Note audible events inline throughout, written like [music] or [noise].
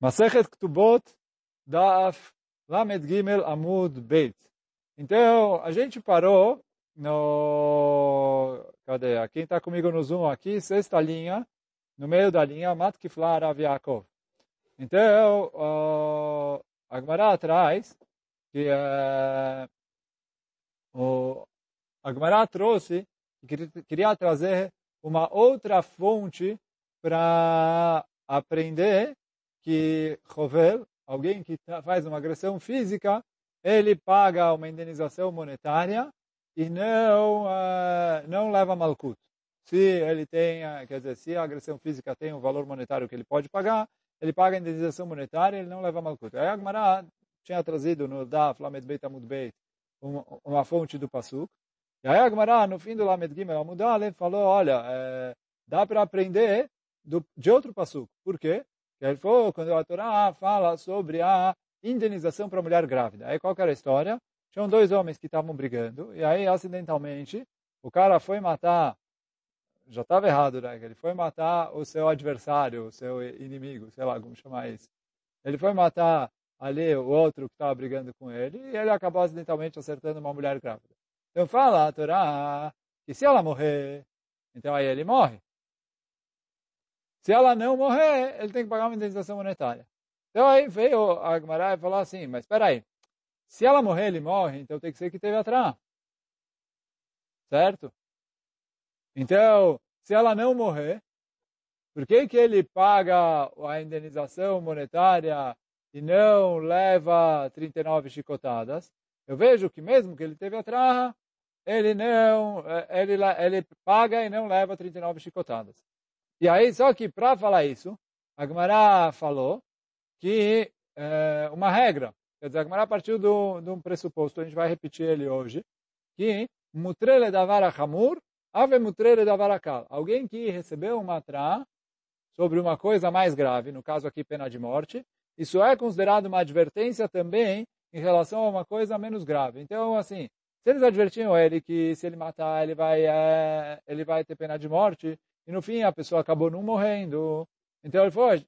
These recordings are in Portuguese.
Masechet Ktubot Daf Lamed Gimel Amud Beit. Então, a gente parou no... Cadê? Quem está comigo no Zoom aqui, sexta linha, no meio da linha, Matkiflar Aviakov. Então, uh, a Gemara atrás, que uh, o, a Gemara trouxe, que queria trazer uma outra fonte para aprender que Rovel, alguém que faz uma agressão física, ele paga uma indenização monetária e não uh, não leva malkut. Se ele tem, uh, quer dizer, se a agressão física tem um valor monetário que ele pode pagar, ele paga a indenização monetária e ele não leva malkut. Aí a Gemara tinha trazido no Daf, Lamed Beit Amud Beit, uma, uma fonte do Pasuk. E aí a Gemara, no fim do Lamed Gimel Amud Aleph, falou, olha, é, dá para aprender do, de outro Pasuk. Por quê? Que ele falou quando a Torá fala sobre a indenização para a mulher grávida. Aí qual era a história? Tinham dois homens que estavam brigando, e aí, acidentalmente, o cara foi matar, já estava errado, né? Ele foi matar o seu adversário, o seu inimigo, sei lá como chamar isso. Ele foi matar ali o outro que estava brigando com ele, e ele acabou acidentalmente acertando uma mulher grávida. Então fala a Torá que se ela morrer, então aí ele morre. Se ela não morrer, ele tem que pagar uma indenização monetária. Então aí veio a Agmará e falou assim, mas espera aí, se ela morrer, ele morre, então tem que ser que teve atrás. Certo? Então, se ela não morrer, por que, que ele paga a indenização monetária e não leva 39 chicotadas? Eu vejo que mesmo que ele teve atrás, ele não, eh, ele, ele paga e não leva 39 chicotadas. E aí, só que para falar isso, a Gemara falou que é uma regra, quer dizer, a Gemara partiu de um pressuposto, a gente vai repetir ele hoje, que mutrele davara hamur, ave mutrele davara kal. Alguém que recebeu uma tra sobre uma coisa mais grave, no caso aqui pena de morte, isso é considerado uma advertência também em relação a uma coisa menos grave. Então, assim, se eles advertiam ele que se ele matar, ele vai, é, ele vai ter pena de morte, e no fim a pessoa acabou não morrendo. Então ele falou,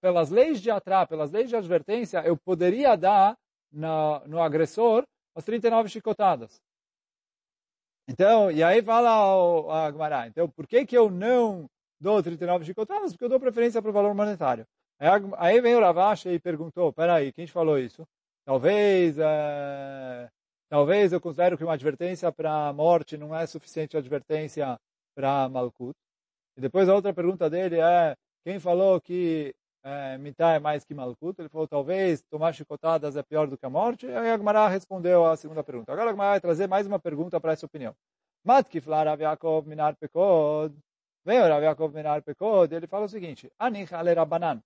pelas leis de atrás, pelas leis de advertência, eu poderia dar na, no agressor as 39 chicotadas. Então, e aí fala a Agmará, então por que que eu não dou 39 chicotadas? Porque eu dou preferência para o valor monetário. Aí, aí vem o Ravashi e perguntou, peraí, quem te falou isso? Talvez, é, talvez eu considero que uma advertência para morte não é suficiente advertência para Malkut. E depois a outra pergunta dele é, quem falou que é, mitá é mais que malkut? Ele falou, talvez tomar chicotadas é pior do que a morte. E aí a Gemara respondeu a segunda pergunta. Agora a Gemara vai trazer mais uma pergunta para essa opinião. Matkiflar Rav Yaakov minar pekod. Vem o Rav minar pekod. Ele fala o seguinte, Anich ale Rabbanan.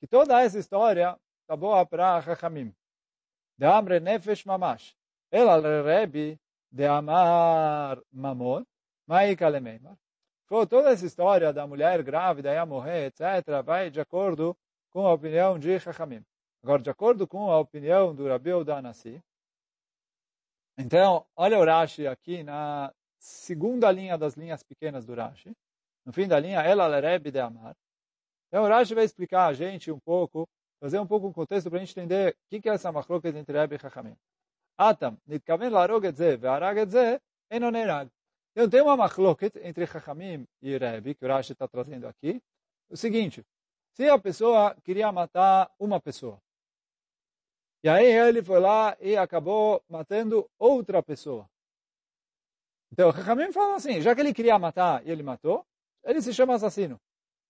Que toda essa história está boa para Chachamim. De Amre Nefesh Mamash. El al Rebi de Amar Mamon. Maika Lemeimar. Falou, toda essa história da mulher grávida ia morrer, etc., vai de acordo com a opinião de Chachamim. Agora, de acordo com a opinião do Rabi Udanasi, então, olha o Rashi aqui na segunda linha das linhas pequenas do Rashi. No fim da linha, ela lerebe de amar. Então, o Rashi vai explicar a gente um pouco, fazer um pouco um contexto para a gente entender o que, que é essa machloket entre Rebbe e Chachamim. Atam, nitkaven larog et ze, ve'arag et ze, enonerag. Então tem uma machloket entre Chachamim e Rebbe, que o Rashi está trazendo aqui, o seguinte, se a pessoa queria matar uma pessoa, e aí ele foi lá e acabou matando outra pessoa. Então, Chachamim fala assim, já que ele queria matar e ele matou, ele se chama assassino.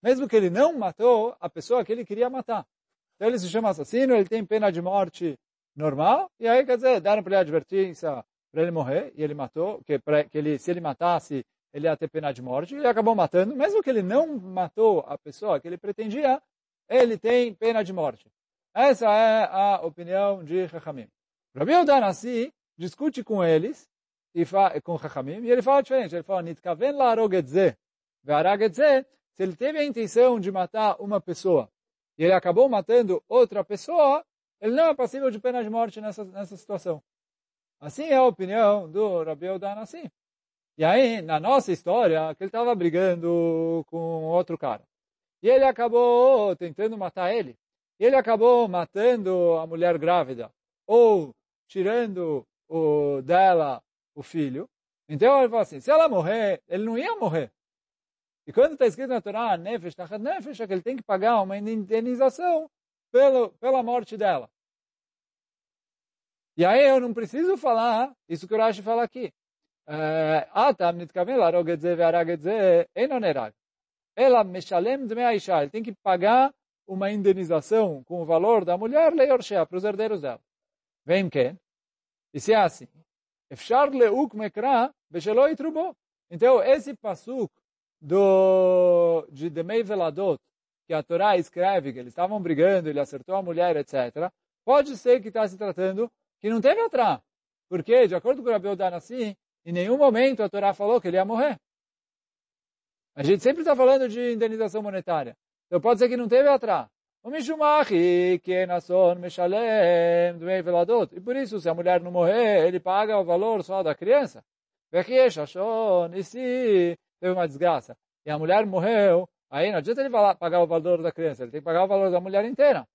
Mesmo que ele não matou a pessoa que ele queria matar. Então ele se chama assassino, ele tem pena de morte normal, e aí quer dizer, deram para ele advertência para ele morrer, e ele matou, que, pra, que ele, se ele matasse, ele ia ter pena de morte, e acabou matando, mesmo que ele não matou a pessoa que ele pretendia, ele tem pena de morte. Essa é a opinião de Chachamim. Rabi Udanassi discute com eles, e com Chachamim, e ele fala diferente, ele fala, Nitkaven la arogetze, ve'aragetze, se ele teve a intenção de matar uma pessoa, e ele acabou matando outra pessoa, ele não é passível de pena de morte nessa, nessa situação. Assim é a opinião do Rabi Udanassi. E aí, na nossa história, que ele estava brigando com outro cara. E ele acabou tentando matar ele. e ele acabou matando a mulher grávida, ou tirando o, dela o filho, então ele fala assim, se ela morrer, ele não ia morrer. E quando está escrito na Torá, Nefesh, Tachat Nefesh, é que ele tem que pagar uma indenização pelo, pela morte dela. E aí eu não preciso falar isso que o Rashi fala aqui. Atam nitkaven larog et ze ve'arag et ze eno nerag. Ela meshalem dmei aisha. Ele tem que pagar uma indenização com o valor da mulher leorshea, para os herdeiros dela. Vem quem? E se é assim, efshar leuk mekra beshelo itrubo. Então, esse pasuk do, de Demei Veladot, que a Torá escreve que eles estavam brigando, ele acertou a mulher, etc., pode ser que está se tratando que não teve atrás. Porque, de acordo com o Rabi Odanassi, em nenhum momento a Torá falou que ele ia morrer. A gente sempre está falando de indenização monetária. Então pode ser que não teve que é. E por isso, se a mulher não morrer, ele paga o valor só da criança. E se teve uma desgraça, e a mulher morreu, aí não adianta ele pagar o valor da criança, ele tem que pagar o valor da mulher inteira.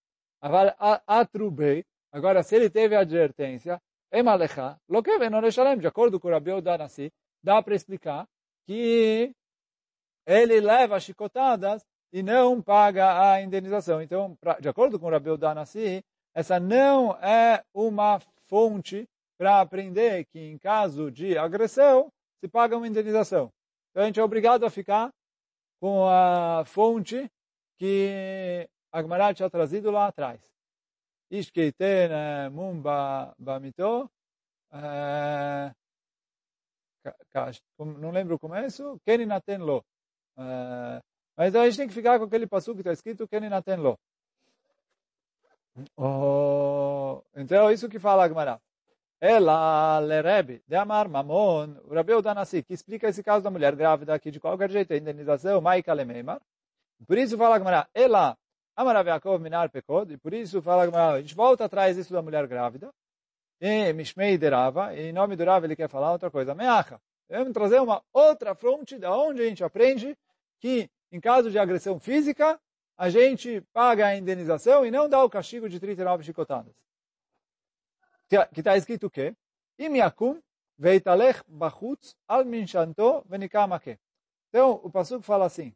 Atrubei, agora se ele teve advertência, Emalecha, Lokeve não Shalem, de acordo com o Rabi Odanassi, dá para explicar que ele leva chicotadas e não paga a indenização. Então, pra, de acordo com o Rabi Odanassi, essa não é uma fonte para aprender que em caso de agressão se paga uma indenização. Então a gente é obrigado a ficar com a fonte que Agmarat tinha trazido lá atrás. Ishkeiten mumba bamito. Eh, não lembro como é isso. Keninaten lo. Eh, mas a gente tem que ficar com aquele passo que está escrito Keninaten lo. Oh, então, isso que fala Agmarat. Ela, Lerebe, de Amar Mamon, o Rabi Udanassi, que explica esse caso da mulher grávida que de qualquer jeito é indenização, Maika Lemeimar. Por isso fala Gamara, ela, Amarav Minar Pekod, e por isso fala Gamara, a gente volta atrás disso da mulher grávida, e Mishmei Derava, e em nome do Rav ele quer falar outra coisa, Meacha. Vamos trazer uma outra fonte da onde a gente aprende que em caso de agressão física, a gente paga a indenização e não dá o castigo de 39 chicotadas que está escrito o quê? Im yakum veitalech bachutz al minshanto venikamake. Então, o Passuco fala assim,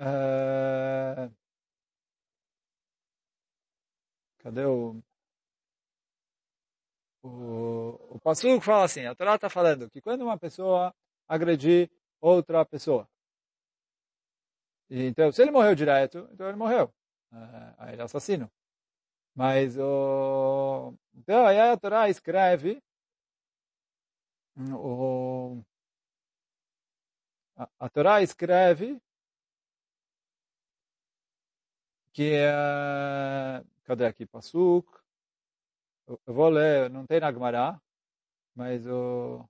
uh, cadê o... O, o Passuco fala assim, a Torá está falando que quando uma pessoa agredir outra pessoa, então, se ele morreu direto, então ele morreu. Uh, aí ele é assassino. Mas o... Então, aí a Torá escreve o... A, a Torá escreve que é... Cadê aqui? Pasuk. Eu, vou ler, não tem na Gemara, mas o...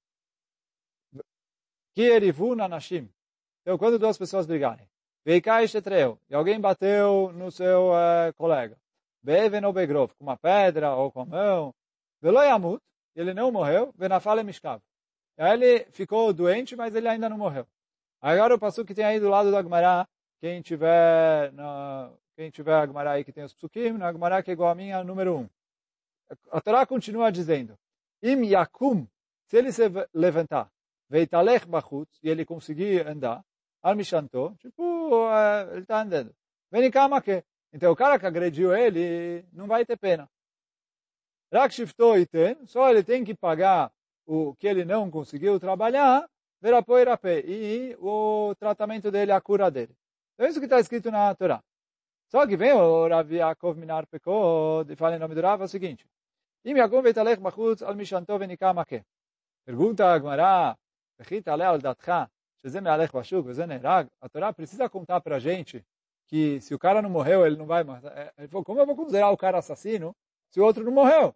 Que erivu nashim. Então, quando duas pessoas brigarem, Veikai e alguém bateu no seu uh, colega. Beven ou Begrov, com uma pedra ou com a mão. Veloyamut, ele não morreu, Venafale Mishkav. Aí ele ficou doente, mas ele ainda não morreu. Agora o passo que tem aí do lado da Agmará, quem tiver, na, quem tiver a Agmará aí que tem os psukim, na Agmará que é igual a minha, número um. A Torá continua dizendo, Im Yakum, se ele se levantar, Veitalech Bachutz, e ele conseguir andar, Al Mishanto, tipo, ele está andando. Venikama que então o cara que agrediu ele não vai ter pena. Rak shiftou iten, só ele tem que pagar o que ele não conseguiu trabalhar, verapoi rapé, e o tratamento dele, a cura dele. Então isso que está escrito na Torá. Só que veio Rav Yaakov Minar Pekod e fala em nome do Rav é o seguinte. Im Yagum Veitalech Al Mishanto Venikamake. Pergunta a Gmará, Bechita Ale Al Datcha, Sheze Mealech Bashuk, Veze Neirag. A Torá precisa contar para a gente que se o cara não morreu, ele não vai matar. Ele falou, como eu vou considerar o cara assassino se o outro não morreu?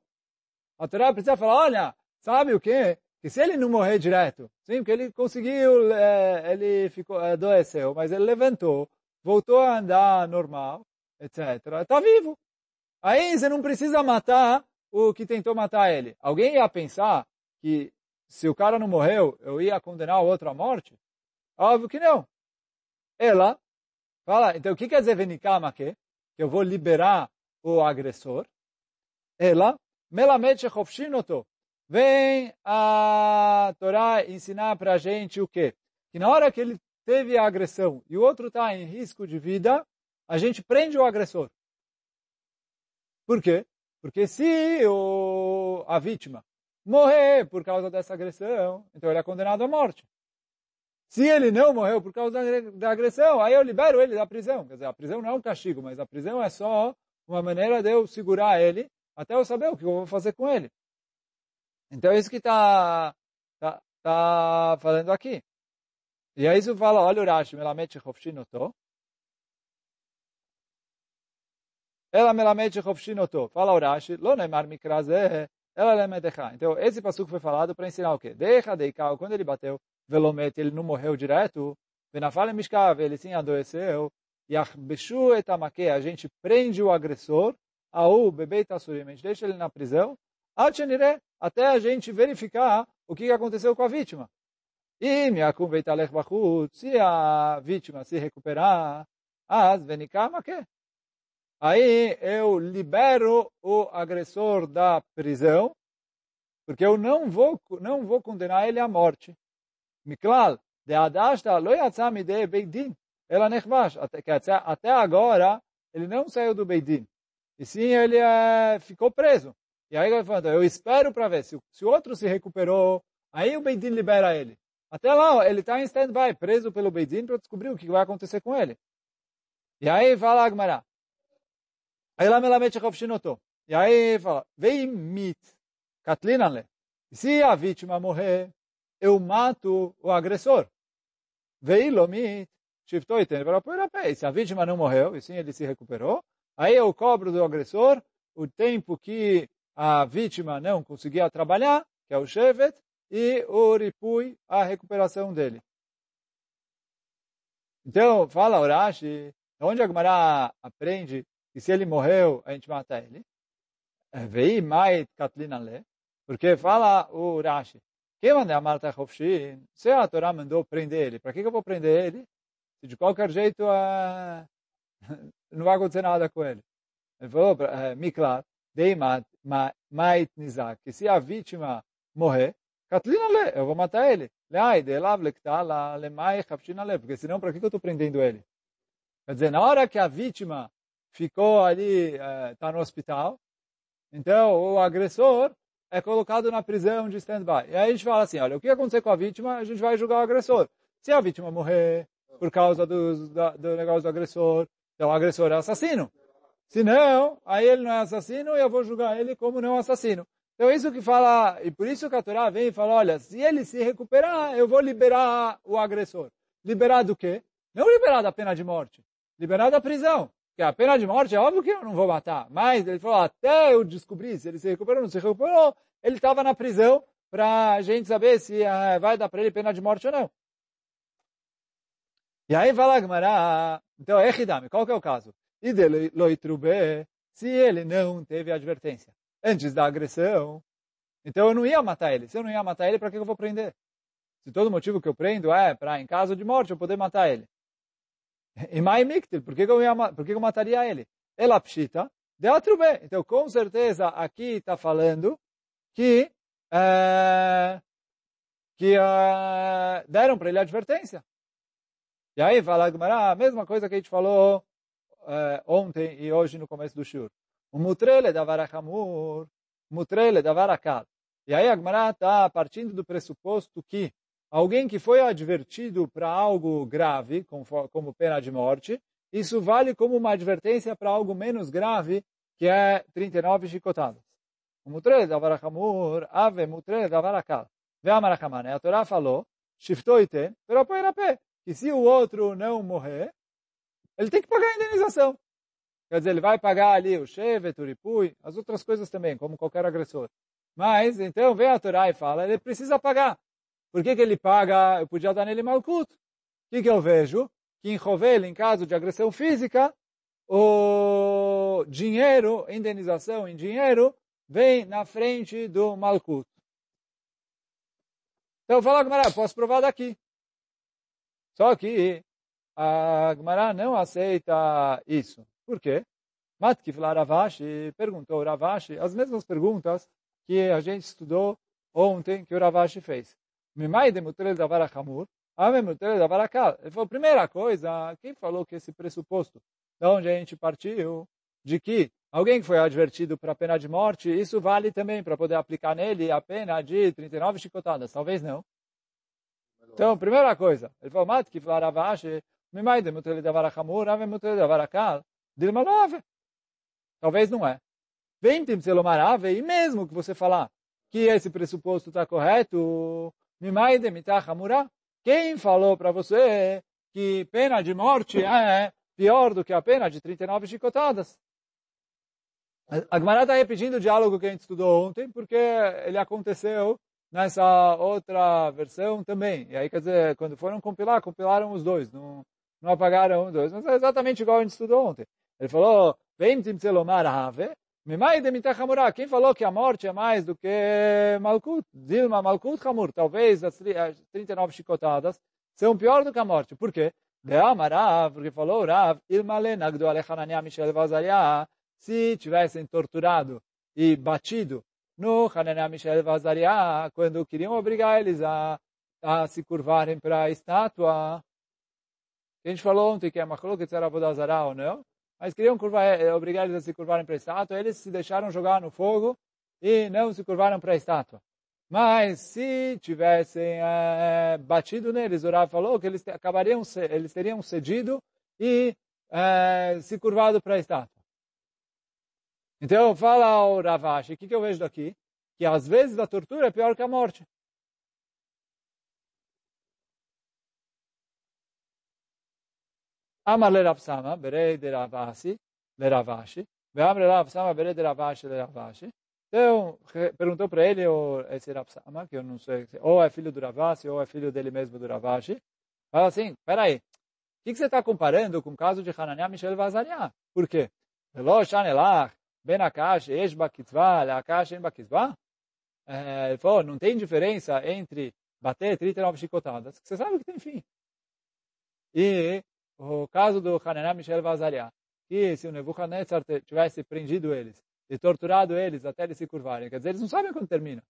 A Torá precisa falar, olha, sabe o quê? Que se ele não morrer direto, sim, porque ele conseguiu, é, ele ficou, é, adoeceu, mas ele levantou, voltou a andar normal, etc. Está vivo. Aí você não precisa matar o que tentou matar ele. Alguém ia pensar que se o cara não morreu, eu ia condenar o outro à morte? Óbvio que não. Ela Fala, então o que quer dizer venikama que? Que eu vou liberar o agressor. Ela, melamed shechofshinoto. Vem a Torá ensinar para a gente o quê? Que na hora que ele teve a agressão e o outro está em risco de vida, a gente prende o agressor. Por quê? Porque se o, a vítima morrer por causa dessa agressão, então ele é condenado à morte. Se ele não morreu por causa da, agressão, aí eu libero ele da prisão. Quer dizer, a prisão não é um castigo, mas a prisão é só uma maneira de eu segurar ele até eu saber o que eu vou fazer com ele. Então é isso que está tá, tá falando aqui. E aí isso fala, olha o Rashi, melamet chofshinoto. Ela melamet chofshinoto. Fala o Rashi, lo neimar mikrazeh, ela lemedecha. Então esse passuco foi falado para ensinar o quê? Decha deikal, quando ele bateu, velomete, ele não morreu direto, venafale mishkav, ele sim adoeceu, yachbeshu etamake, a gente prende o agressor, au bebeit asurim, a gente deixa ele na prisão, até a gente verificar o que aconteceu com a vítima. E se a vítima se recuperar, as venikamaque. Aí eu libero o agressor da prisão, porque eu não vou, não vou condenar ele à morte. Miklal, de adashta lo yatzam ide beidin, ela nechvash. Até agora, ele não saiu do beidin. E sim, ele é, ficou preso. E aí ele eu espero para ver se, se o outro se recuperou, aí o Beidin libera ele. Até lá, ele está em stand-by, preso pelo Beidin para descobrir o que vai acontecer com ele. E aí fala Agmará. Aí lá melamet shinoto. E aí fala, vem mit, katlinanle. Se a vítima morrer, eu mato o agressor. Veilo mit, shiftoiten, e se a vítima não morreu, e sim ele se recuperou, aí eu cobro do agressor o tempo que a vítima não conseguia trabalhar, que é o Shevet, e o Ripui, a recuperação dele. Então, fala Urashi, onde a Gemara aprende que se ele morreu, a gente mata ele. É, Vei mai katlina le, porque fala o Urashi, que manda a Marta Chofshin, se a Torá mandou prender ele, para que, eu vou prender ele? Se de qualquer jeito uh, [laughs] não vai acontecer nada com ele. Ele falou, Miklat, Deimat, Mait Nizak, que se a vítima morrer, Katlina le, eu vou matar ele. Leai, de lav lektala, lemai chapshina le, porque senão para que eu estou prendendo ele? Quer dizer, na hora que a vítima ficou ali, está no hospital, então o agressor é colocado na prisão de stand-by. E aí a gente fala assim, olha, o que aconteceu com a vítima, a gente vai julgar o agressor. Se a vítima morrer por causa do, do negócio do agressor, então o agressor é assassino. Se não, aí ele não é assassino e eu vou julgar ele como não assassino. Então isso que fala, e por isso que a Torá vem e fala, olha, se ele se recuperar, eu vou liberar o agressor. Liberar do quê? Não liberar da pena de morte, liberar da prisão. Porque a pena de morte é óbvio que eu não vou matar. Mas ele falou, até eu descobrir se ele se recuperou ou não se recuperou, ele estava na prisão para a gente saber se uh, vai dar para ele pena de morte ou não. E aí lá, Gmará, então, é qual que é o caso? E dele loitrube, se ele não teve advertência antes da agressão, então eu não ia matar ele. Se eu não ia matar ele, para que eu vou prender? Se todo motivo que eu prendo é para, em caso de morte, eu poder matar ele. E mai miktil, por que eu, ia, por que eu mataria ele? Ela pshita, de atrube. Então, com certeza, aqui está falando que, é, que é, deram para ele advertência. E aí fala a mesma coisa que a gente falou uh, ontem e hoje no começo do shur. O mutrele da varachamur, mutrele da varakal. E aí a Gemara está partindo do pressuposto que alguém que foi advertido para algo grave, como, pena de morte, isso vale como uma advertência para algo menos grave, que é 39 chicotadas. O mutrele da varachamur, ave mutrele da varakal. Vê a marachamane. A Torá falou, shiftoite, pero pé, que se o outro não morrer, ele tem que pagar a indenização. Quer dizer, ele vai pagar ali o Shevet, o Ripui, as outras coisas também, como qualquer agressor. Mas, então, vem a Torá e fala, ele precisa pagar. Por que, que ele paga? Eu podia dar nele malkut. O que, que eu vejo? Que em Rovel, em caso de agressão física, o dinheiro, indenização em dinheiro, vem na frente do malkut. Então, fala, Gamara, posso provar daqui. Só que a Gemara não aceita isso. Por quê? Matkif Ravashi perguntou Ravashi as mesmas perguntas que a gente estudou ontem que o Ravashi fez. Mimai de mutrel ame mutrel akal. Ele falou, primeira coisa, quem falou que esse pressuposto, de onde a gente partiu, de que alguém que foi advertido para a pena de morte, isso vale também para poder aplicar nele a pena de 39 chicotadas. Talvez não. Então, primeira coisa, ele falou, mat que falar avache, me maide mutel davar achamur, ave mutel love. Talvez não é. Ventem selomar ave, e mesmo que você falar que esse pressuposto está correto, me maide mitachamura, quem falou para você que pena de morte é pior do que a pena de 39 chicotadas? A Gemara está repetindo o diálogo que a gente estudou ontem, porque ele aconteceu nessa outra versão também. E aí, quer dizer, quando foram compilar, compilaram os dois, não, não apagaram os dois. Mas é exatamente igual a gente estudou ontem. Ele falou, Vem timtzelomar ave, quem falou que a morte é mais do que Malkut? Dilma Malkut Hamur. Talvez as 39 chicotadas são pior do que a morte. Por quê? De Amarav, porque falou Rav, Ilmale Nagdu Alechanania Michel Vazaria, se tivessem torturado e batido no Hananiah, Michel Vazaria, quando queriam obrigar eles a, a se curvarem para a estátua. A gente falou ontem que é Machlok era Vodazara ou não, mas queriam curvar, eh, obrigar eles a se curvarem para a estátua, eles se deixaram jogar no fogo e não se curvaram para a estátua. Mas se tivessem é, batido neles, o Rav falou que eles acabariam, eles teriam cedido e é, se curvado para a estátua. Então, fala ao Ravashi, o que, que eu vejo daqui? Que às vezes a tortura é pior que a morte. Amar le Rav Sama, berei de Ravasi, le Ravashi. Ve'am le Rav Sama, berei de Ravashi, le Ravashi. Então, perguntou para ele, esse Rav Sama, que eu não sei, ou é filho do Ravasi, ou é filho dele mesmo do Ravashi. Fala assim, peraí, o que, que você está comparando com o caso de Hananiah Michel Vazaria? Por quê? Velo Shanelach, Ben Akash, Esh Bakitzvah, Akash em Bakitzvah? Ele falou, não tem diferença entre bater 39 chicotadas, que você sabe que tem fim. E o caso do Hanená Michel Vazaria, que se o Nebuchadnezzar tivesse prendido eles e torturado eles até eles se curvarem, quer dizer, eles não sabem quando termina.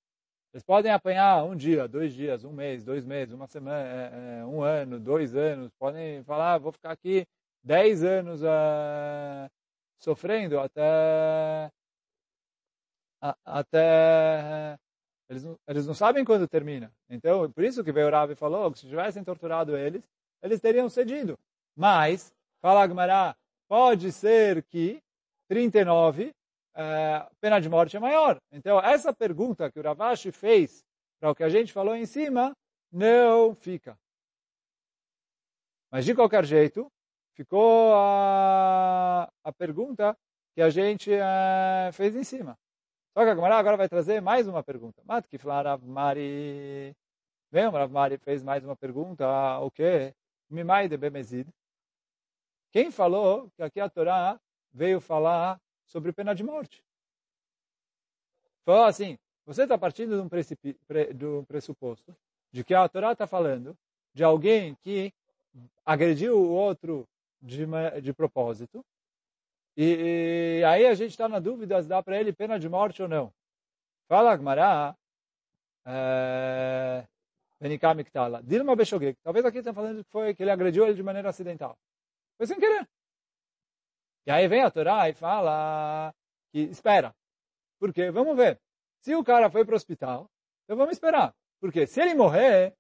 Eles podem apanhar um dia, dois dias, um mês, dois meses, uma semana, é, é, um ano, dois anos. Podem falar, ah, vou ficar aqui dez anos uh, sofrendo até até eles não, eles não sabem quando termina. Então, por isso que veio o Rav e falou que se tivessem torturado eles, eles teriam cedido. Mas, fala Agmará, pode ser que 39, é, pena de morte é maior. Então, essa pergunta que o Ravashi fez para o que a gente falou em cima, não fica. Mas, de qualquer jeito, ficou a, a pergunta que a gente é, fez em cima. Só que a Gemara agora vai trazer mais uma pergunta. Mat que Rav Mari. Vem, Rav Mari fez mais uma pergunta. O que? Mimai de Bemezid. Quem falou que aqui a Torá veio falar sobre pena de morte? Falou assim, você está partindo de um, de um pressuposto de que a Torá está falando de alguém que agrediu o outro de, de propósito. E, e, aí a gente está na dúvida se dá para ele pena de morte ou não. Fala Agmará, Benikamiktala, Dilma Beshogek. Talvez aqui está falando que foi que ele agrediu ele de maneira acidental. Foi sem querer. E aí vem a Torá e fala que espera. Porque, vamos ver, se o cara foi para o hospital, então vamos esperar. Porque se ele morrer,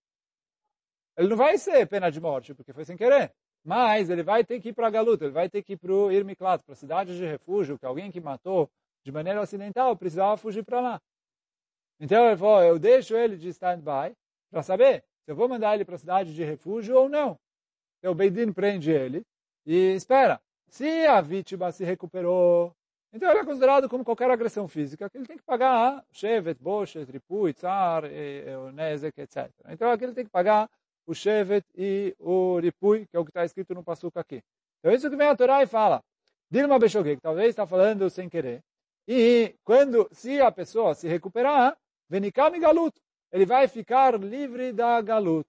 ele não vai ser pena de morte, porque foi sem querer. Mas ele vai ter que ir para Galuta, ele vai ter que ir para o Irmiklat, para a cidade de refúgio, que alguém que matou de maneira acidental precisava fugir para lá. Então ele falou, eu deixo ele de stand-by para saber se eu vou mandar ele para a cidade de refúgio ou não. Então o Beidin prende ele e espera. Se a vítima se recuperou, então ele é considerado como qualquer agressão física, que ele tem que pagar Shevet, Boshet, Ripui, Tzar, Nezek, etc. Então aqui ele tem que pagar o Shevet e o Ripui, que é o que está escrito no Passuca aqui. Então isso que vem a Torá e fala, Dilma Beshogeg, talvez está falando sem querer, e quando, se a pessoa se recuperar, Venikam Galut, ele vai ficar livre da Galut.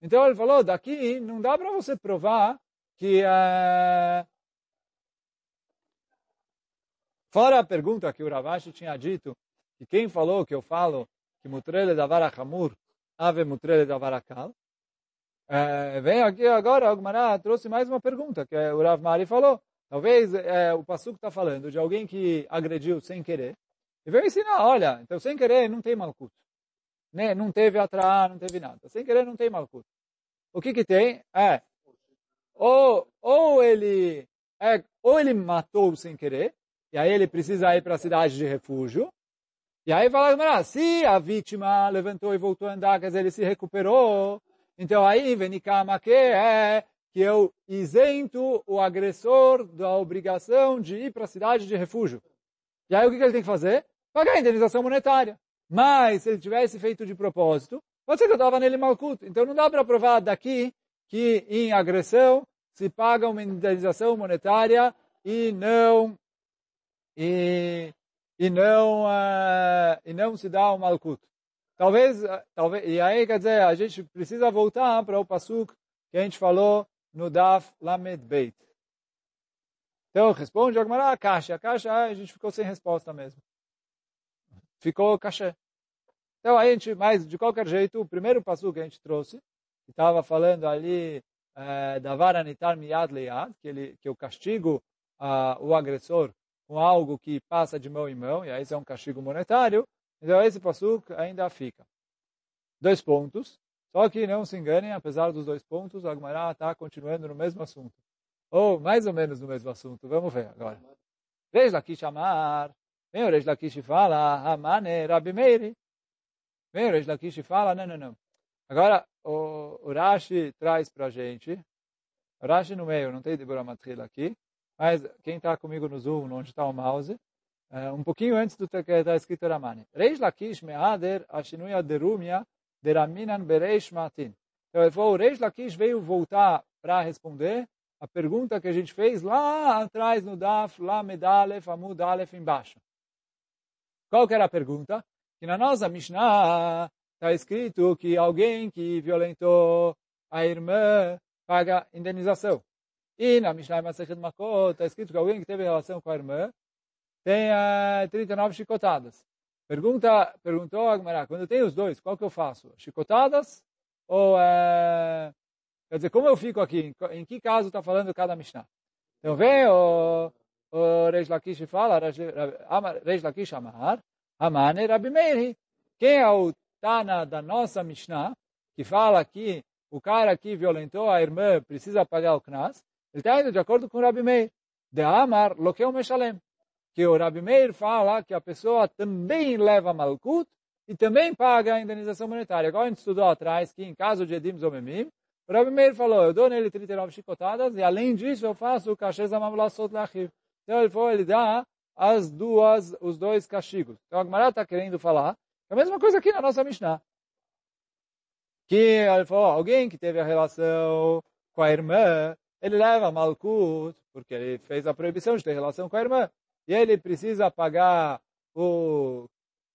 Então ele falou, daqui não dá para você provar que uh, Fora a pergunta que o Ravashi tinha dito, que quem falou que eu falo que mutrele da vara hamur, ave mutrele da vara é, vem aqui agora, Agmará trouxe mais uma pergunta, que o Rav Mari falou. Talvez é, o Passuco está falando de alguém que agrediu sem querer, e veio ensinar, olha, então sem querer não tem malcuto. Né? Não teve atrás, não teve nada. Sem querer não tem malcuto. O que que tem? É, ou, ou ele é, ou ele matou sem querer, e aí ele precisa ir para a cidade de refúgio, e aí fala, se a vítima levantou e voltou a andar, quer dizer, ele se recuperou, então aí, venikama que é que eu isento o agressor da obrigação de ir para a cidade de refúgio. E aí o que ele tem que fazer? Pagar a indenização monetária. Mas se ele tivesse feito de propósito, pode ser que eu estava nele malcuto. Então não dá para provar daqui que em agressão se paga uma indenização monetária e não e, e não uh, e não se dá um malcuto. Talvez, eh, talvez, e aí quer dizer, a gente precisa voltar para o pasuk que a gente falou no Daf Lamed Beit. Então, responde Agmará a caixa. A caixa, a gente ficou sem resposta mesmo. Ficou cachê. Então, a gente, mas de qualquer jeito, o primeiro passo que a gente trouxe, estava falando ali é, da vara nitar miyad leyad, que, ele, que eu castigo o agressor com algo que passa de mão em mão, e aí isso é um castigo monetário, então esse passo ainda fica. Dois pontos. Só que não se enganem, apesar dos dois pontos, a Agmará está continuando no mesmo assunto. Ou mais ou menos no mesmo assunto. Vamos ver agora. Reis Lakish Amar. Vem o Reis Lakish fala, Amane Rabi Meiri. Vem o Reis Lakish fala, não, não, não. Agora, o, Rashi traz para a gente, Rashi no meio, não tem Deborah Matrila aqui, mas quem está comigo no Zoom, onde está o mouse, é, um pouquinho antes do que está escrito Ramani. Reis Lakish me'ader ashinuya derumia deraminan bereish matin. Então, ele falou, o Reis Lakish veio voltar para responder a pergunta que a gente fez lá atrás no Daf, lá Medalef, Amud Alef, embaixo. Qual que era a pergunta? Que na nossa Mishnah está escrito que alguém que violentou a irmã paga indenização. E na Mishnah Masechet Makot está escrito que alguém que teve relação com a irmã tem uh, 39 chicotadas. Pergunta, perguntou a Agmará, quando eu tenho os dois, qual que eu faço? Chicotadas ou... Uh, quer dizer, como eu fico aqui? Em, que caso está falando cada Mishnah? Então vem o, o Reish Lakish fala, Reish Lakish Amar, Amane Rabi Meiri. Quem é o Tana da nossa Mishnah, que fala que o cara que violentou a irmã precisa pagar o Knas, ele está indo de acordo com o Rabi Meir. De Amar, Lokeu Meshalem. Que o Rabi Meir fala que a pessoa também leva Malkut e também paga a indenização monetária. Igual a gente estudou atrás, que em caso de Edim Zomemim, o Rabi Meir falou, eu dou nele 39 chicotadas e além disso eu faço o Kashez Amamulassot Lachiv. Então ele falou, ele dá as duas, os dois castigos. Então a Gemara está querendo falar a mesma coisa aqui na nossa Mishnah. Que falou, alguém que teve a relação com a irmã, ele leva Malkut, porque ele fez a proibição de ter relação com a irmã. E ele precisa pagar o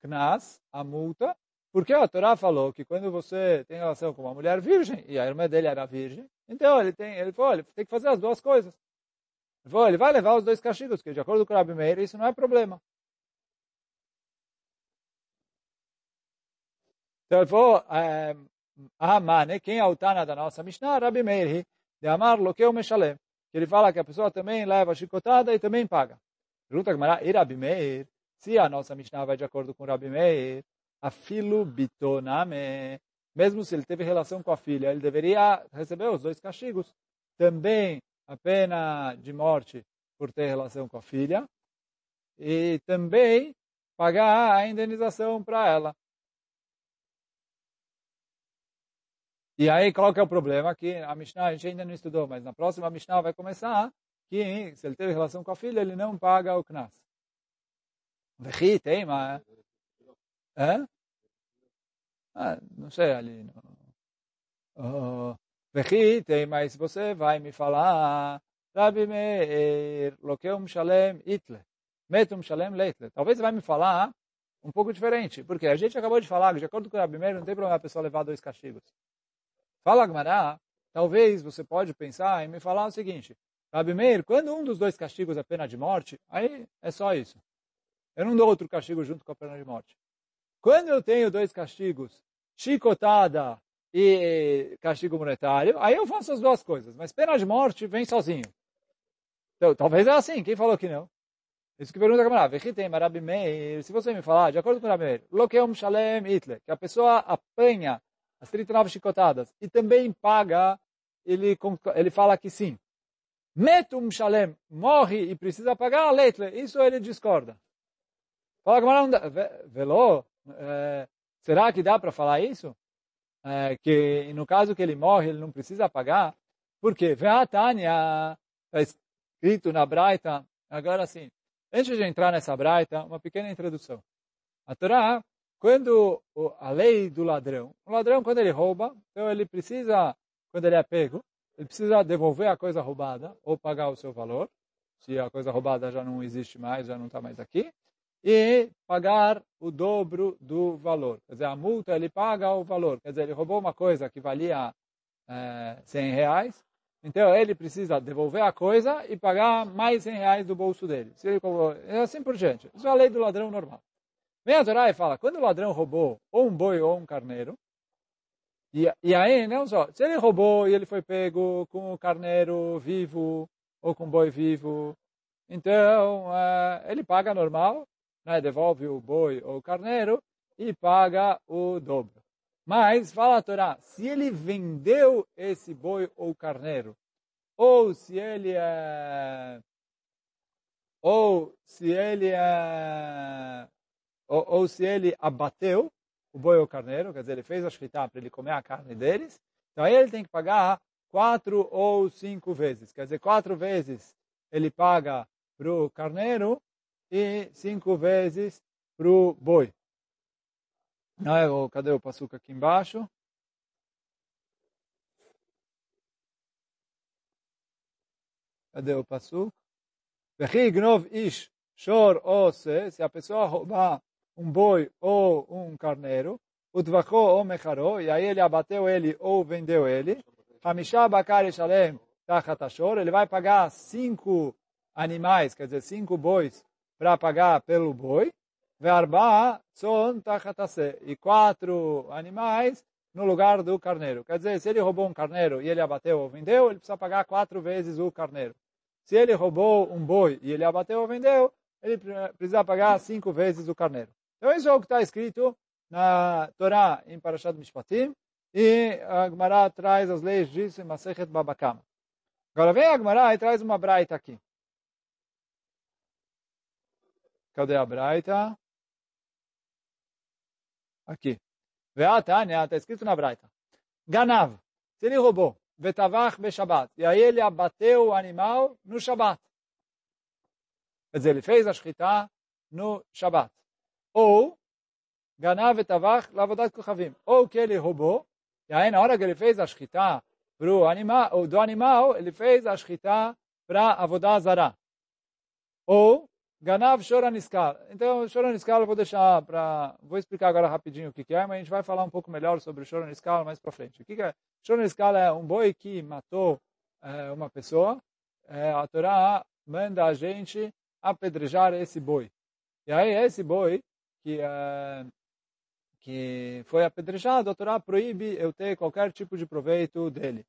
Knas, a multa, porque a Torá falou que quando você tem relação com uma mulher virgem, e a irmã dele era virgem, então ele tem, ele falou, ele tem que fazer as duas coisas. Ele falou, ele vai levar os dois castigos, que de acordo com o Rabi Meir, isso não é problema. Então ele falou, Amane, quem é o Tana da nossa Mishnah? Rabi Meir, de Amar Lokeu Meshalem. Ele fala que a pessoa também leva chicotada e também paga. Pergunta Gemara, e Rabi Meir? Se a nossa Mishnah vai de acordo com Rabi Meir, a filu bitoname, mesmo se ele teve relação com a filha, ele deveria receber os dois castigos. Também a pena de morte por ter relação com a filha e também pagar a indenização para ela. E aí, qual que é o problema? Que a Mishnah, a gente ainda não estudou, mas na próxima Mishnah vai começar que se ele teve relação com a filha, ele não paga o Knas. Vechi, teima. É? Ah, não sei ali. Vechi, teima, e se você vai me falar, Rabi Meir, Lokeum Shalem Itle, Metum Shalem Leitle. Talvez você vai me falar um pouco diferente, porque a gente acabou de falar de acordo com o Rabi Meir, não tem problema a pessoa levar dois castigos. Fala Agmará, talvez você pode pensar em me falar o seguinte, Rabi Meir, quando um dos dois castigos é pena de morte, aí é só isso. Eu não dou outro castigo junto com a pena de morte. Quando eu tenho dois castigos, chicotada e castigo monetário, aí eu faço as duas coisas. Mas pena de morte vem sozinho. Então, talvez é assim. Quem falou que não? Isso que pergunta a camarada. Vechitem, Rabi Meir, se você me falar, de acordo com o Rabi Meir, Lokeum Shalem Itle, que a pessoa apanha as 39 chicotadas e também paga, ele, ele fala que sim. Metum Shalem, morre e precisa pagar, Leitle, isso ele discorda. Fala camarada, velô, é, será que dá para falar isso? É, que no caso que ele morre, ele não precisa pagar? Por quê? Veatania, está escrito na Braita, agora sim, Antes de entrar nessa braita, uma pequena introdução. A Torá, quando a lei do ladrão, o ladrão quando ele rouba, então ele precisa, quando ele é pego, ele precisa devolver a coisa roubada ou pagar o seu valor, se a coisa roubada já não existe mais, já não está mais aqui, e pagar o dobro do valor. Quer dizer, a multa ele paga o valor. Quer dizer, ele roubou uma coisa que valia é, 100 reais, então ele precisa devolver a coisa e pagar mais 100 reais do bolso dele. Se ele é assim por diante. Isso é a lei do ladrão normal. Vem a Torá e fala, quando o ladrão roubou ou um boi ou um carneiro, e, e aí, não só, se ele roubou e ele foi pego com o carneiro vivo ou com o boi vivo, então uh, ele paga normal, né, devolve o boi ou o carneiro e paga o dobro. Mas, fala a Torá, se ele vendeu esse boi ou carneiro, ou se ele é, ou se ele é, ou, ou se ele abateu o boi ou o carneiro, quer dizer, ele fez a shkita para ele comer a carne deles, então aí ele tem que pagar quatro ou cinco vezes. Quer dizer, quatro vezes ele paga para o carneiro e cinco vezes para o boi. Não é o, cadê o passuco aqui embaixo? Cadê o passuco? gnov ish shor ose, se a pessoa roubar um boi ou um carneiro, utvachou ou mecharou, e aí ele abateu ele ou vendeu ele, Hamishah bakar shalem tachatashor, ele vai pagar cinco animais, quer dizer, cinco bois, para pagar pelo boi, Ve'arba son tachatase. E quatro animais no lugar do carneiro. Quer dizer, se ele roubou um carneiro e ele abateu ou vendeu, ele precisa pagar quatro vezes o carneiro. Se ele roubou um boi e ele abateu ou vendeu, ele precisa pagar cinco vezes o carneiro. Então isso é o que está escrito na Torá em Parashat Mishpatim e a Gemara traz as leis disso em Masechet Babakama. Agora vem a Gemara e traz uma braita aqui. Cadê a braita? Aqui. Veatania, está escrito na Braita. Ganav, se ele roubou, vetavach beshabat, e aí ele abateu o animal no Shabat. Quer dizer, ele fez a shkita no Shabat. Ou, ganav vetavach lavodat kuchavim. Ou que ele roubou, e aí na hora que ele fez a shkita pro animal, ou do animal, ele fez a shkita para avodah zarah. Ou, Ganav Shoraniskal. Então, Shoraniskal eu vou deixar para... Vou explicar agora rapidinho o que, que é, mas a gente vai falar um pouco melhor sobre Shoraniskal mais para frente. O que, que é? Shoraniskal é um boi que matou é, uma pessoa. É, a Torá manda a gente apedrejar esse boi. E aí, esse boi que, é, que foi apedrejado, a Torá proíbe eu ter qualquer tipo de proveito dele.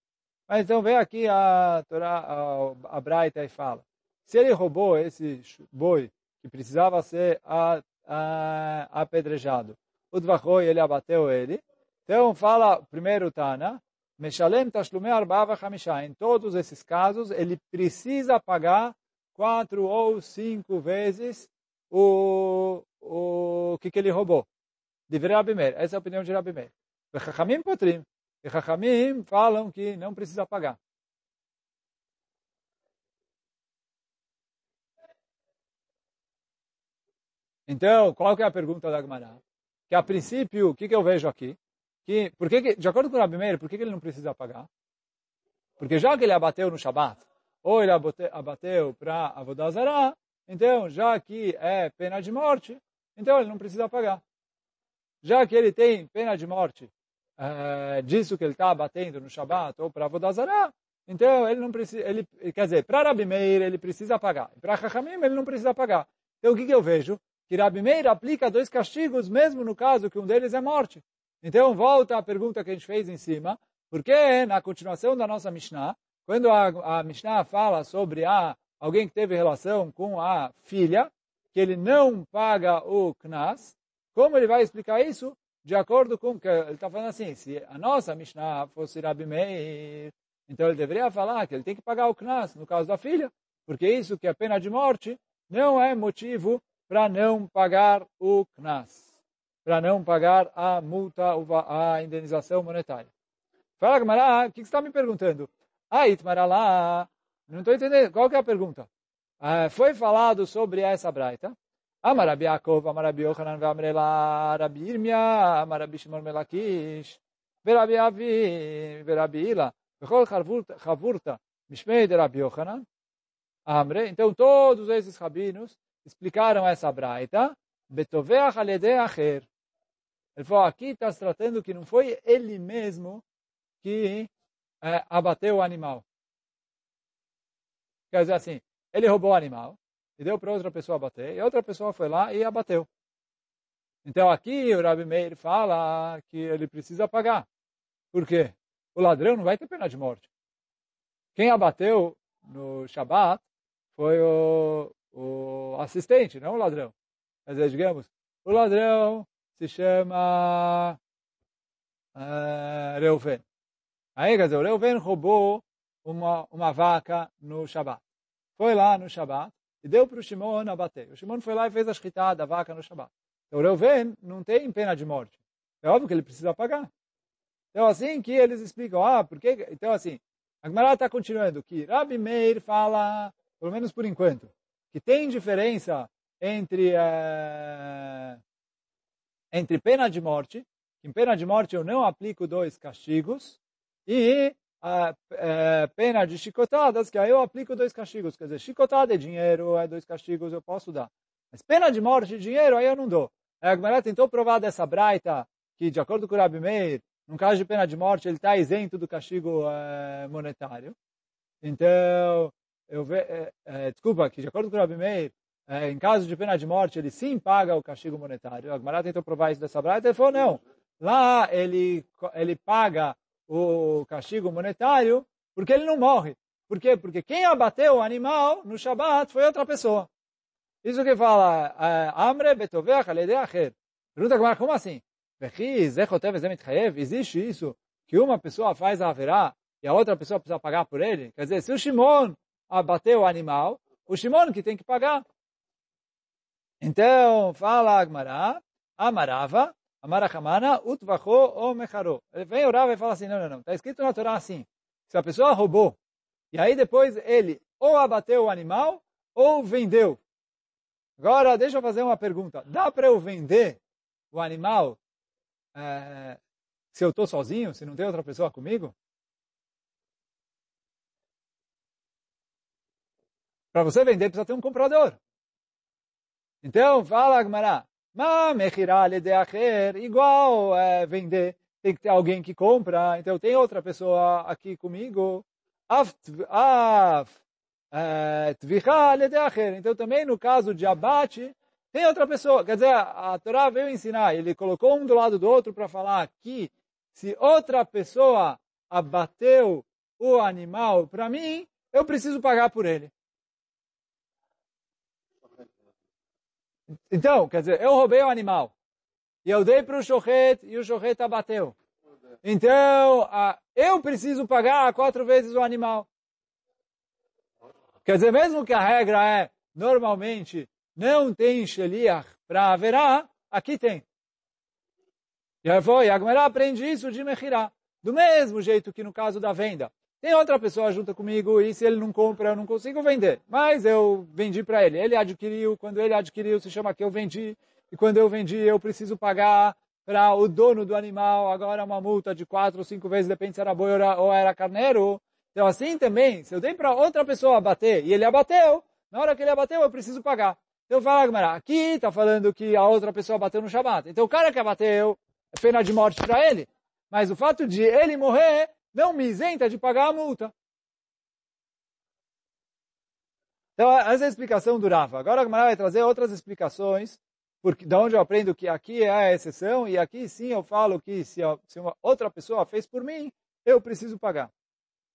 Mas então, vem aqui a Torá, a, a Braita e fala. Se ele roubou esse boi que precisava ser a, a, apedrejado, o Dvachoi, ele abateu ele, então fala primeiro Tana, Meshalem Tashlume Arbava Hamisha. Em todos esses casos, ele precisa pagar quatro ou cinco vezes o, o que, que ele roubou. De Rabi Meir. Essa é a opinião de Rabi Meir. E Chachamim Potrim. E Chachamim falam que não precisa pagar. Então, qual que é a pergunta da Gemara? Que a princípio, o que, que eu vejo aqui? Que, por que, de acordo com o Rabi Meir, por que, que ele não precisa pagar? Porque já que ele abateu no Shabat, ou ele abateu para Avodazará, então, já que é pena de morte, então ele não precisa pagar. Já que ele tem pena de morte é, disso que ele está abatendo no Shabat ou para Avodazará, então ele não precisa, ele, quer dizer, para Rabi Meir ele precisa pagar. Para Chachamim ele não precisa pagar. Então o que, que eu vejo? que Rabi Meir aplica dois castigos, mesmo no caso que um deles é morte. Então, volta à pergunta que a gente fez em cima, porque na continuação da nossa Mishnah, quando a, a Mishnah fala sobre a, alguém que teve relação com a filha, que ele não paga o Knas, como ele vai explicar isso? De acordo com que ele está falando assim, se a nossa Mishnah fosse Rabi Meir, então ele deveria falar que ele tem que pagar o Knas no caso da filha, porque isso que é pena de morte não é motivo para não pagar o Knas, para não pagar a multa, a indenização monetária. Fala, Gamara, o que você está me perguntando? Ah, Itmaralá, não estou entendendo, qual que é a pergunta? Ah, foi falado sobre essa braita, Amar Rabi Yaakov, Amar Rabi Yochanan, Amar Ela, Rabi Irmia, Amar Rabi Shimon Melakish, Verabi Avi, Verabi Ila, Vechol Chavurta, Mishmei de Rabi Yochanan, Amre. Então, todos esses rabinos explicaram essa braita, Betoveach Alede Acher. Ele falou, aqui está se tratando que não foi ele mesmo que é, abateu o animal. Quer dizer assim, ele roubou o animal, e deu para outra pessoa bater, e outra pessoa foi lá e abateu. Então aqui o Rabi Meir fala que ele precisa pagar. Por quê? O ladrão não vai ter pena de morte. Quem abateu no Shabat foi o, o assistente, não o ladrão. Quer dizer, digamos, o ladrão se chama uh, Reuven. Aí, quer dizer, o Reuven roubou uma, uma vaca no Shabat. Foi lá no Shabat, e deu para o Shimon abater. O Shimon foi lá e fez a shkita da vaca no Shabbat. Então, Reuven não tem pena de morte. É óbvio que ele precisa pagar. Então, assim que eles explicam, ah, porque... Então, assim, a Gemara está continuando que Rabi Meir fala, pelo menos por enquanto, que tem diferença entre, é, entre pena de morte, em pena de morte eu não aplico dois castigos, e a, é, pena de chicotadas, que aí eu aplico dois castigos. Quer dizer, chicotada é dinheiro, é dois castigos, eu posso dar. Mas pena de morte e dinheiro, aí eu não dou. A Gemara tentou provar dessa braita que, de acordo com o Rabi Meir, no caso de pena de morte, ele está isento do castigo é, monetário. Então, eu ve, é, é, desculpa, que de acordo com o Rabi Meir, é, em caso de pena de morte, ele sim paga o castigo monetário. A Gemara tentou provar isso dessa braita, ele falou, não, lá ele, ele paga o castigo monetário, porque ele não morre. Por quê? Porque quem abateu o animal no Shabat foi outra pessoa. Isso que fala, eh, Amre betovech alede acher. Pergunta como assim? Existe isso que uma pessoa faz a haverá e a outra pessoa precisa pagar por ele? Quer dizer, se o Shimon abateu o animal, o Shimon que tem que pagar. Então, fala Agmará, Amarava, Amarachamana, utvacho ou mecharo. Ele vem orar e fala assim, não, não, não. Está escrito na Torá assim. Se a pessoa roubou, e aí depois ele ou abateu o animal, ou vendeu. Agora, deixa eu fazer uma pergunta. Dá para eu vender o animal é, se eu estou sozinho, se não tem outra pessoa comigo? Para você vender, precisa ter um comprador. Então, fala, Agmará, igual é, vender, tem que ter alguém que compra, então tem outra pessoa aqui comigo. É, então também no caso de abate, tem outra pessoa. Quer dizer, a Torá veio ensinar, ele colocou um do lado do outro para falar que se outra pessoa abateu o animal para mim, eu preciso pagar por ele. Então, quer dizer, eu roubei o animal. E eu dei para o shochet e o shochet abateu. Então, eu preciso pagar quatro vezes o animal. Quer dizer, mesmo que a regra é, normalmente, não tem sheliach para haverá, aqui tem. E aí foi, a Gemara aprende isso de Mechirá. Do mesmo jeito que no caso da venda. Tem outra pessoa junto comigo e se ele não compra, eu não consigo vender. Mas eu vendi para ele. Ele adquiriu, quando ele adquiriu, se chama que eu vendi. E quando eu vendi, eu preciso pagar para o dono do animal agora uma multa de quatro ou cinco vezes, depende se era boi ou era carneiro. Então assim também, se eu dei para outra pessoa abater e ele abateu, na hora que ele abateu, eu preciso pagar. Então fala, Gamara, aqui está falando que a outra pessoa bateu no Shabat. Então o cara que abateu, é pena de morte para ele. Mas o fato de ele morrer não me isenta de pagar a multa. Então, essa é a explicação do Rafa. Agora a Gemara vai trazer outras explicações porque da onde eu aprendo que aqui é a exceção e aqui sim eu falo que se, se uma outra pessoa fez por mim, eu preciso pagar.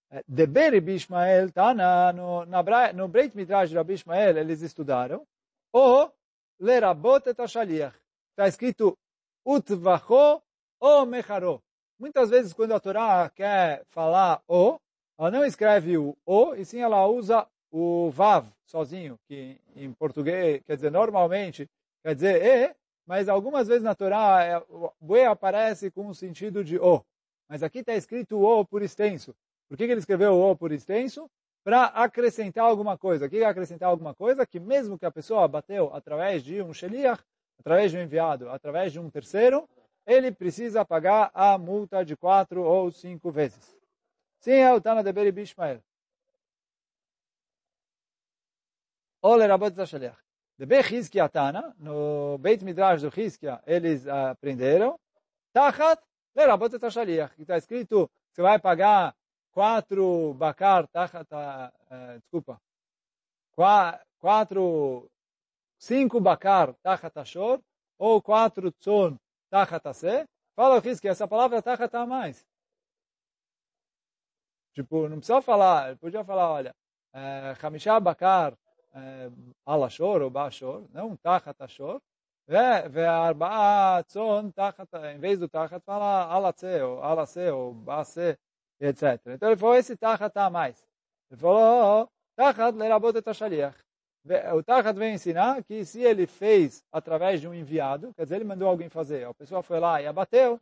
É, Deberi Bishmael tá na, no, na, no Breit Midrash de Rabi eles estudaram, o Lerabot et Está escrito Utvacho o Mecharo. Muitas vezes, quando a Torá quer falar o, ela não escreve o o, e sim ela usa o vav sozinho, que em português, quer dizer, normalmente quer dizer e, mas algumas vezes na Torá é, o e aparece com o sentido de o. Mas aqui está escrito o por extenso. Por que, que ele escreveu o por extenso? Para acrescentar alguma coisa. O que é acrescentar alguma coisa? Que mesmo que a pessoa bateu através de um sheliach, através de um enviado, através de um terceiro, ele precisa pagar a multa de quatro ou cinco vezes. Sim, é o Tana de Beri Bishmael. Ole Rabot Zashaliach. De Be Chizkia Tana, no Beit Midrash do Chizkia, eles aprenderam, Tachat Le Rabot Zashaliach, está escrito, você vai pagar quatro bakar, tachat, uh, desculpa, quatro, cinco bakar, tachat ashor, ou quatro tzon, tachat ase. Fala o que essa palavra tachat a mais. Tipo, não precisa falar, podia falar, olha, Hamishah Bakar Alashor ou Bashor, não Tachat Ashor, והארבעה צאן תחת, em vez do תחת fala alacê, ou alacê, ou bacê, etc. Então ele falou, esse tachat a mais. Ele falou, tachat lerabot et shaliach. O tachat vem ensinar que se ele fez através de um enviado, quer dizer, ele mandou alguém fazer, a pessoa foi lá e abateu,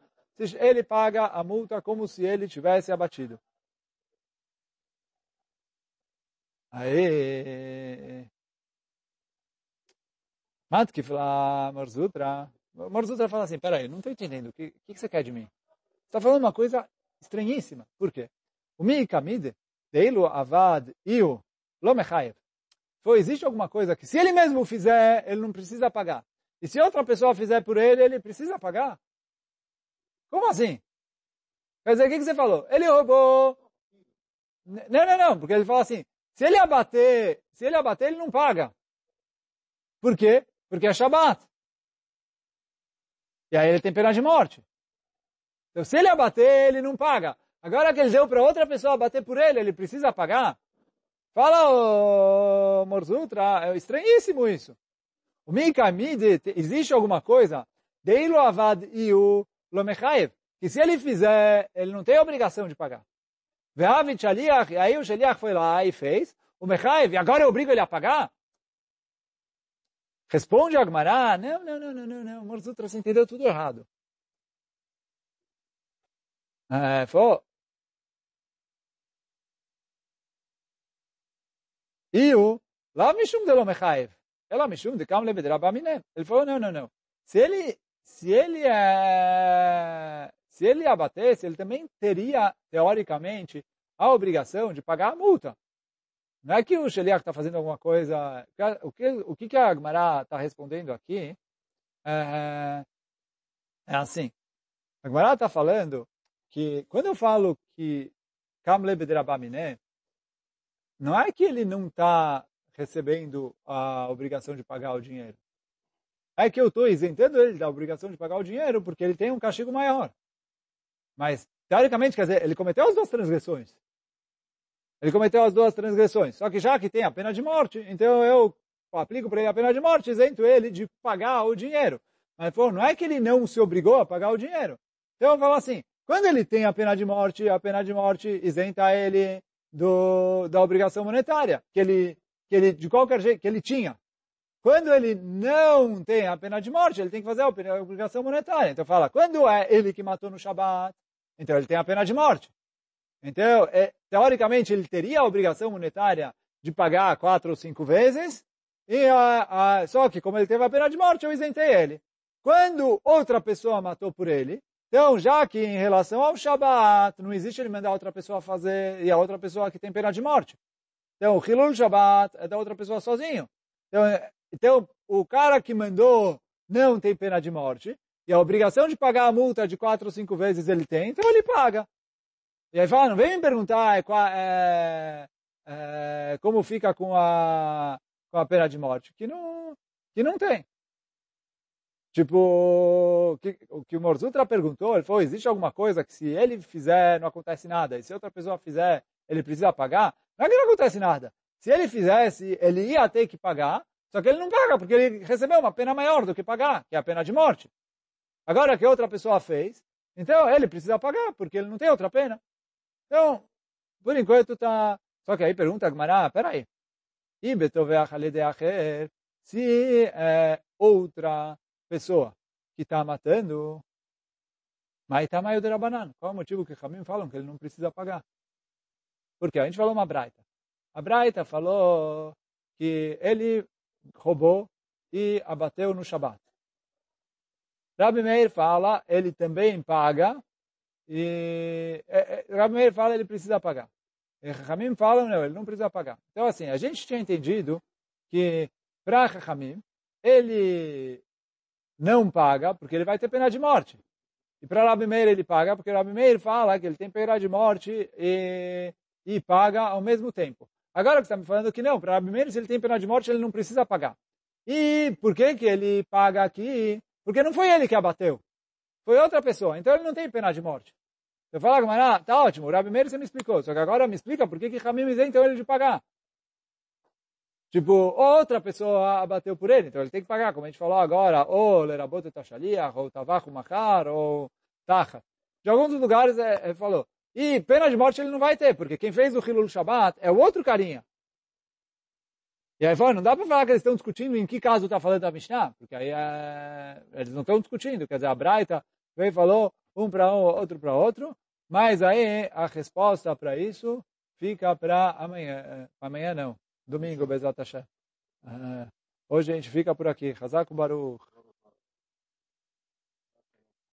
ele paga a multa como se ele tivesse abatido. Aí. Matke fala, Marzutra. Marzutra fala assim: peraí, não estou entendendo. O que, que, você quer de mim? Você está falando uma coisa estranhíssima. Por quê? O mi kamide, deilu avad iu lomechayev. Foi, existe alguma coisa que se ele mesmo fizer, ele não precisa pagar. E se outra pessoa fizer por ele, ele precisa pagar? Como assim? Quer dizer, o que, você falou? Ele roubou. Não, não, não, porque ele fala assim, se ele abater, se ele abater, ele não paga. Por quê? Porque é Shabat. E aí ele tem pena de morte. Então, se ele abater, ele não paga. Agora que ele deu para outra pessoa abater por ele, ele precisa pagar? Fala, o Morzutra, é estranhíssimo isso. O Mikamid, existe alguma coisa? Deilu avad iu lomechayev. Que se ele fizer, ele não tem obrigação de pagar. Ve'avit shaliach, e aí o shaliach foi lá e fez, o Mechaev, e agora eu obrigo ele a pagar? Responde Agmará, não, não, não, não, não, Morzutra, você entendeu tudo errado. É, falou, e o lá mishum de lo mechaev, ela mishum de kam lebedra baminem. Ele falou, não, não, não. Se ele, se ele é, se ele abatesse, ele também teria, teoricamente, a obrigação de pagar a multa. Não é que o Sheliach está fazendo alguma coisa... O que, o que a Agmará está respondendo aqui é, é assim. A Agmará está falando que, quando eu falo que Kamle Bedrabamine, não é que ele não está recebendo a obrigação de pagar o dinheiro. É que eu estou isentando ele da obrigação de pagar o dinheiro porque ele tem um castigo maior. Mas, teoricamente, quer dizer, ele cometeu as duas transgressões. Ele cometeu as duas transgressões. Só que já que tem a pena de morte, então eu aplico para ele a pena de morte, isento ele de pagar o dinheiro. Mas pô, não é que ele não se obrigou a pagar o dinheiro. Então eu falo assim, quando ele tem a pena de morte, a pena de morte isenta ele do, da obrigação monetária, que ele, que ele, de qualquer jeito, que ele tinha. Quando ele não tem a pena de morte, ele tem que fazer a obrigação monetária. Então fala, quando é ele que matou no Shabat, então ele tem a pena de morte. Então, é, teoricamente, ele teria a obrigação monetária de pagar quatro ou cinco vezes, e a, a, só que como ele teve a pena de morte, eu isentei ele. Quando outra pessoa matou por ele, então, já que em relação ao Shabat, não existe ele mandar outra pessoa fazer, e a outra pessoa que tem pena de morte. Então, o Hilul Shabat é da outra pessoa sozinho. Então, então, o cara que mandou não tem pena de morte, e a obrigação de pagar a multa de quatro ou cinco vezes ele tem, então ele paga. E aí fala, não vem me perguntar é, é, é, como fica com a, com a pena de morte, que não, que não tem. Tipo, que, o que o Morzutra perguntou, ele falou, existe alguma coisa que se ele fizer não acontece nada, e se outra pessoa fizer, ele precisa pagar? Não é que não acontece nada. Se ele fizesse, ele ia ter que pagar, só que ele não paga, porque ele recebeu uma pena maior do que pagar, que é a pena de morte. Agora que outra pessoa fez, então ele precisa pagar, porque ele não tem outra pena. Então, por enquanto está... Só que aí pergunta a Gmará, peraí. Se é outra pessoa que está matando, mas está meio de Rabanan. Qual é o motivo que Ramim falam que ele não precisa pagar? Porque a gente falou uma braita. A braita falou que ele roubou e abateu no Shabat. Rabi Meir fala, ele também paga, e é, é, Rabi Meir fala, ele precisa pagar. E Ramim falam, não, ele não precisa pagar. Então, assim, a gente tinha entendido que para Ramim, ele não paga porque ele vai ter pena de morte. E para Rabi Meir ele paga porque Rabi Meir fala que ele tem pena de morte e, e paga ao mesmo tempo. Agora que está me falando que não, para Rabi Meir se ele tem pena de morte ele não precisa pagar. E por que que ele paga aqui? Porque não foi ele que abateu. Foi outra pessoa. Então ele não tem pena de morte. Eu falo, mas tá ótimo, o Rabi Meir você me explicou. Só que agora me explica por que que Ramim então ele de pagar. Tipo, outra pessoa abateu por ele, então ele tem que pagar, como a gente falou agora, ou lerabot tachaliach, ou tavachu machar, ou tacha. De alguns lugares ele é, é, falou. E pena de morte ele não vai ter, porque quem fez o Hilul Shabbat é o outro carinha. E aí falou, não dá para falar que eles estão discutindo em que caso está falando a Mishnah, porque aí é... eles não estão discutindo, quer dizer, a Braita veio e falou um para um, outro para outro, mas aí a resposta para isso fica para amanhã, amanhã não, domingo, Bezat. Uh, hoje a gente fica por aqui. Hazak Baruch.